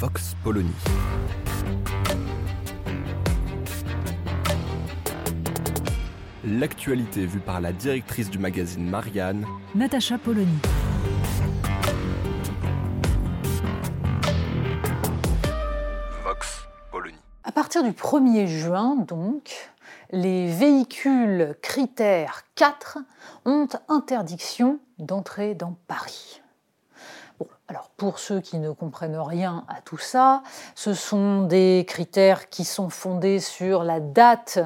Vox Polony. L'actualité vue par la directrice du magazine Marianne, Natacha Polony. Vox Polony. À partir du 1er juin, donc, les véhicules critères 4 ont interdiction d'entrer dans Paris. Pour ceux qui ne comprennent rien à tout ça, ce sont des critères qui sont fondés sur la date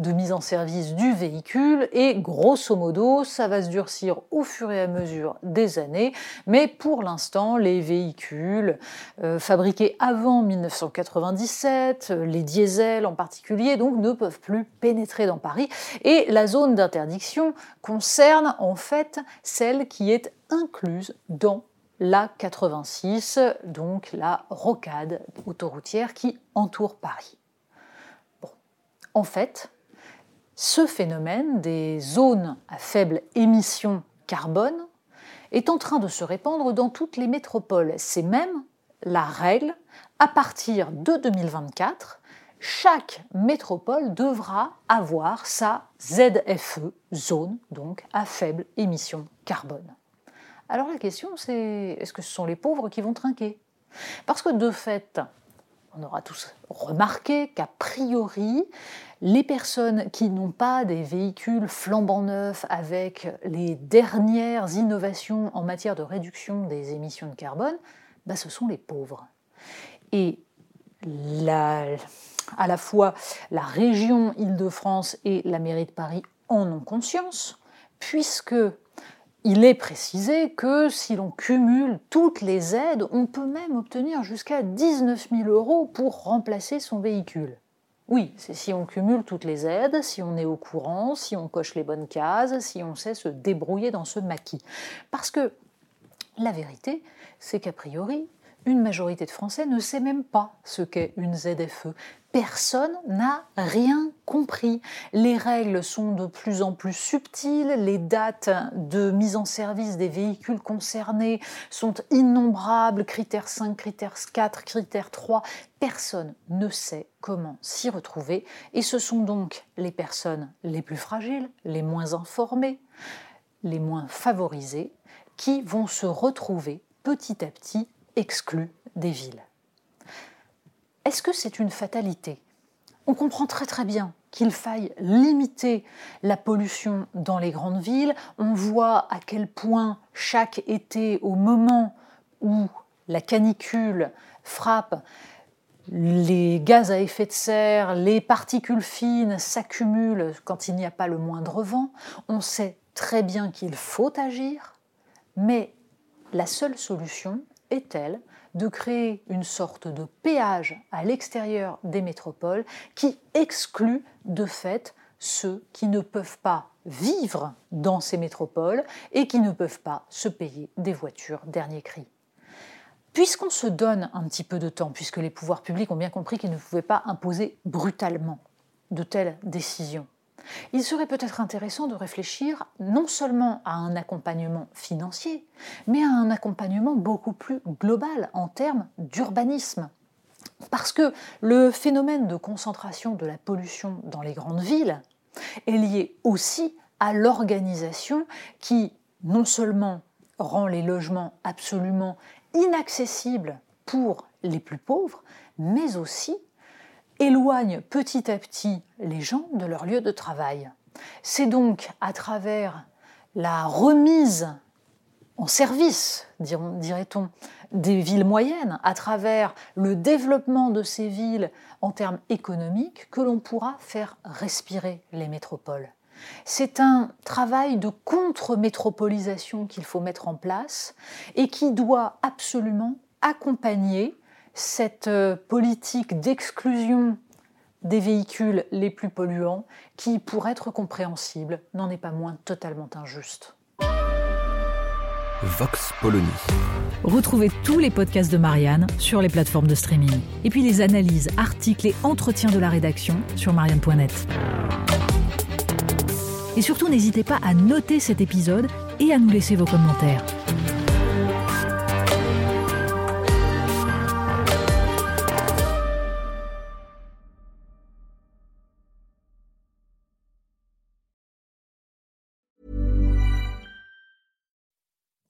de mise en service du véhicule et grosso modo ça va se durcir au fur et à mesure des années. Mais pour l'instant les véhicules euh, fabriqués avant 1997 les diesels en particulier donc ne peuvent plus pénétrer dans Paris. Et la zone d'interdiction concerne en fait celle qui est incluse dans la 86 donc la rocade autoroutière qui entoure Paris. En fait, ce phénomène des zones à faible émission carbone est en train de se répandre dans toutes les métropoles. C'est même la règle. À partir de 2024, chaque métropole devra avoir sa ZFE, zone donc à faible émission carbone. Alors la question c'est est-ce que ce sont les pauvres qui vont trinquer? Parce que de fait, on aura tous remarqué qu'a priori, les personnes qui n'ont pas des véhicules flambant neufs avec les dernières innovations en matière de réduction des émissions de carbone, bah, ce sont les pauvres. Et à la fois la région Île-de-France et la mairie de Paris en ont conscience, puisque il est précisé que si l'on cumule toutes les aides, on peut même obtenir jusqu'à 19 000 euros pour remplacer son véhicule. Oui, c'est si on cumule toutes les aides, si on est au courant, si on coche les bonnes cases, si on sait se débrouiller dans ce maquis. Parce que la vérité, c'est qu'a priori, une majorité de Français ne sait même pas ce qu'est une ZFE. Personne n'a rien compris. Les règles sont de plus en plus subtiles, les dates de mise en service des véhicules concernés sont innombrables, critère 5, critère 4, critère 3. Personne ne sait comment s'y retrouver et ce sont donc les personnes les plus fragiles, les moins informées, les moins favorisées qui vont se retrouver petit à petit exclus des villes. Est-ce que c'est une fatalité? On comprend très très bien qu'il faille limiter la pollution dans les grandes villes. On voit à quel point chaque été, au moment où la canicule frappe, les gaz à effet de serre, les particules fines s'accumulent quand il n'y a pas le moindre vent. On sait très bien qu'il faut agir, mais la seule solution, est-elle de créer une sorte de péage à l'extérieur des métropoles qui exclut de fait ceux qui ne peuvent pas vivre dans ces métropoles et qui ne peuvent pas se payer des voitures dernier cri? Puisqu'on se donne un petit peu de temps, puisque les pouvoirs publics ont bien compris qu'ils ne pouvaient pas imposer brutalement de telles décisions, il serait peut-être intéressant de réfléchir non seulement à un accompagnement financier, mais à un accompagnement beaucoup plus global en termes d'urbanisme. Parce que le phénomène de concentration de la pollution dans les grandes villes est lié aussi à l'organisation qui non seulement rend les logements absolument inaccessibles pour les plus pauvres, mais aussi éloigne petit à petit les gens de leur lieu de travail. C'est donc à travers la remise en service, dirait-on, des villes moyennes, à travers le développement de ces villes en termes économiques, que l'on pourra faire respirer les métropoles. C'est un travail de contre-métropolisation qu'il faut mettre en place et qui doit absolument accompagner cette euh, politique d'exclusion des véhicules les plus polluants qui, pour être compréhensible, n'en est pas moins totalement injuste. Vox Polony. Retrouvez tous les podcasts de Marianne sur les plateformes de streaming. Et puis les analyses, articles et entretiens de la rédaction sur marianne.net. Et surtout, n'hésitez pas à noter cet épisode et à nous laisser vos commentaires.